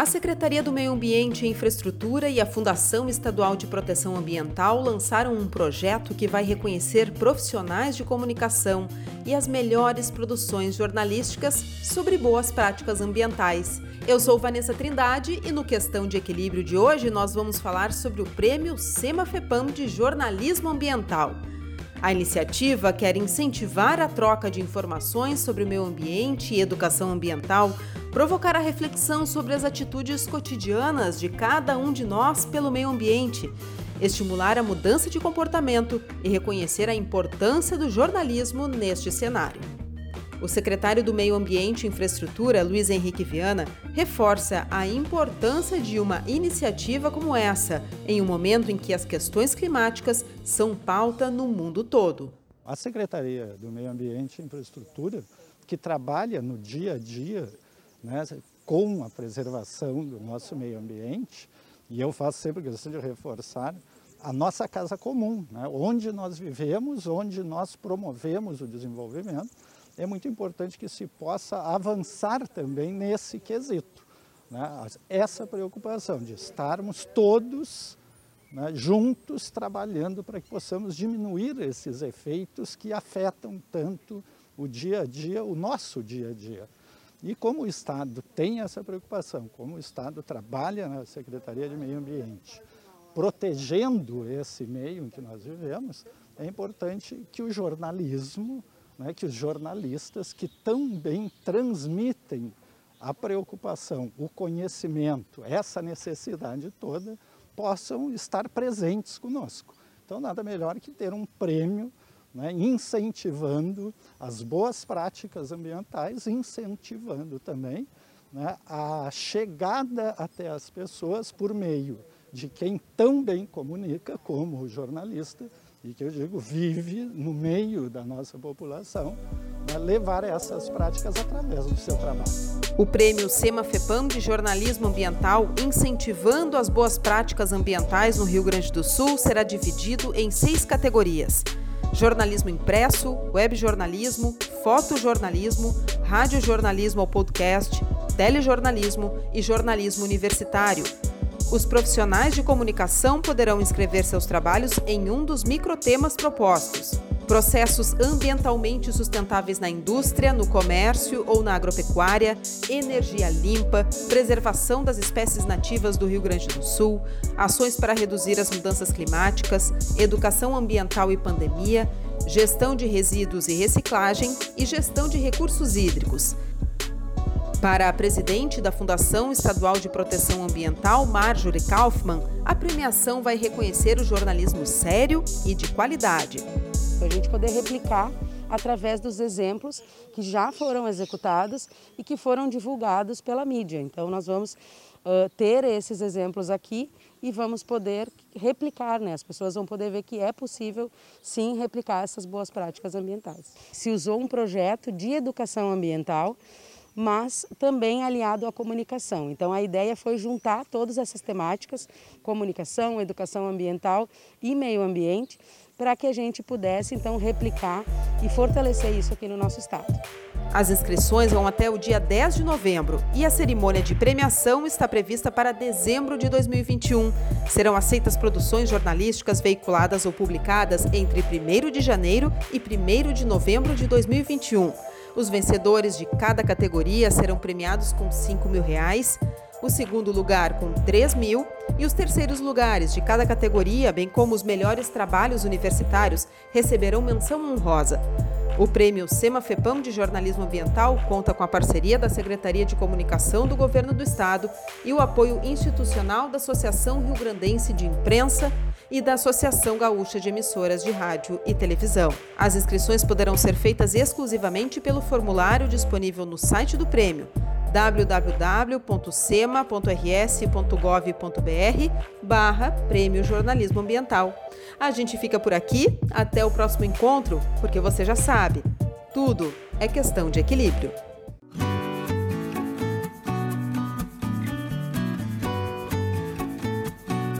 A Secretaria do Meio Ambiente e Infraestrutura e a Fundação Estadual de Proteção Ambiental lançaram um projeto que vai reconhecer profissionais de comunicação e as melhores produções jornalísticas sobre boas práticas ambientais. Eu sou Vanessa Trindade e no Questão de Equilíbrio de hoje nós vamos falar sobre o Prêmio SEMAFEPAM de Jornalismo Ambiental. A iniciativa quer incentivar a troca de informações sobre o meio ambiente e educação ambiental provocar a reflexão sobre as atitudes cotidianas de cada um de nós pelo meio ambiente, estimular a mudança de comportamento e reconhecer a importância do jornalismo neste cenário. O secretário do Meio Ambiente e Infraestrutura, Luiz Henrique Viana, reforça a importância de uma iniciativa como essa, em um momento em que as questões climáticas são pauta no mundo todo. A Secretaria do Meio Ambiente e Infraestrutura, que trabalha no dia a dia né, com a preservação do nosso meio ambiente, e eu faço sempre questão de reforçar a nossa casa comum, né, onde nós vivemos, onde nós promovemos o desenvolvimento, é muito importante que se possa avançar também nesse quesito. Né, essa preocupação de estarmos todos né, juntos trabalhando para que possamos diminuir esses efeitos que afetam tanto o dia a dia, o nosso dia a dia. E como o Estado tem essa preocupação, como o Estado trabalha na Secretaria de Meio Ambiente, protegendo esse meio em que nós vivemos, é importante que o jornalismo, né, que os jornalistas que também transmitem a preocupação, o conhecimento, essa necessidade toda, possam estar presentes conosco. Então, nada melhor que ter um prêmio né, incentivando as boas práticas ambientais, incentivando também né, a chegada até as pessoas por meio de quem tão bem comunica como o jornalista, e que eu digo vive no meio da nossa população, né, levar essas práticas através do seu trabalho. O prêmio SEMA-FEPAM de jornalismo ambiental, incentivando as boas práticas ambientais no Rio Grande do Sul, será dividido em seis categorias jornalismo impresso, webjornalismo, fotojornalismo, radiojornalismo ao podcast, telejornalismo e jornalismo universitário. Os profissionais de comunicação poderão inscrever seus trabalhos em um dos microtemas propostos processos ambientalmente sustentáveis na indústria, no comércio ou na agropecuária, energia limpa, preservação das espécies nativas do Rio Grande do Sul, ações para reduzir as mudanças climáticas, educação ambiental e pandemia, gestão de resíduos e reciclagem e gestão de recursos hídricos. Para a presidente da Fundação Estadual de Proteção Ambiental, Marjorie Kaufmann, a premiação vai reconhecer o jornalismo sério e de qualidade para a gente poder replicar através dos exemplos que já foram executados e que foram divulgados pela mídia. Então nós vamos uh, ter esses exemplos aqui e vamos poder replicar, né? As pessoas vão poder ver que é possível sim replicar essas boas práticas ambientais. Se usou um projeto de educação ambiental mas também aliado à comunicação. Então a ideia foi juntar todas essas temáticas, comunicação, educação ambiental e meio ambiente, para que a gente pudesse então replicar e fortalecer isso aqui no nosso estado. As inscrições vão até o dia 10 de novembro e a cerimônia de premiação está prevista para dezembro de 2021. Serão aceitas produções jornalísticas veiculadas ou publicadas entre 1 de janeiro e 1 de novembro de 2021. Os vencedores de cada categoria serão premiados com 5 mil reais, o segundo lugar com 3 mil e os terceiros lugares de cada categoria, bem como os melhores trabalhos universitários, receberão menção honrosa. O prêmio SEMA-FEPAM de Jornalismo Ambiental conta com a parceria da Secretaria de Comunicação do Governo do Estado e o apoio institucional da Associação Rio Grandense de Imprensa e da Associação Gaúcha de Emissoras de Rádio e Televisão. As inscrições poderão ser feitas exclusivamente pelo formulário disponível no site do prêmio www.sema.rs.gov.br barra Prêmio Jornalismo Ambiental. A gente fica por aqui, até o próximo encontro, porque você já sabe, tudo é questão de equilíbrio.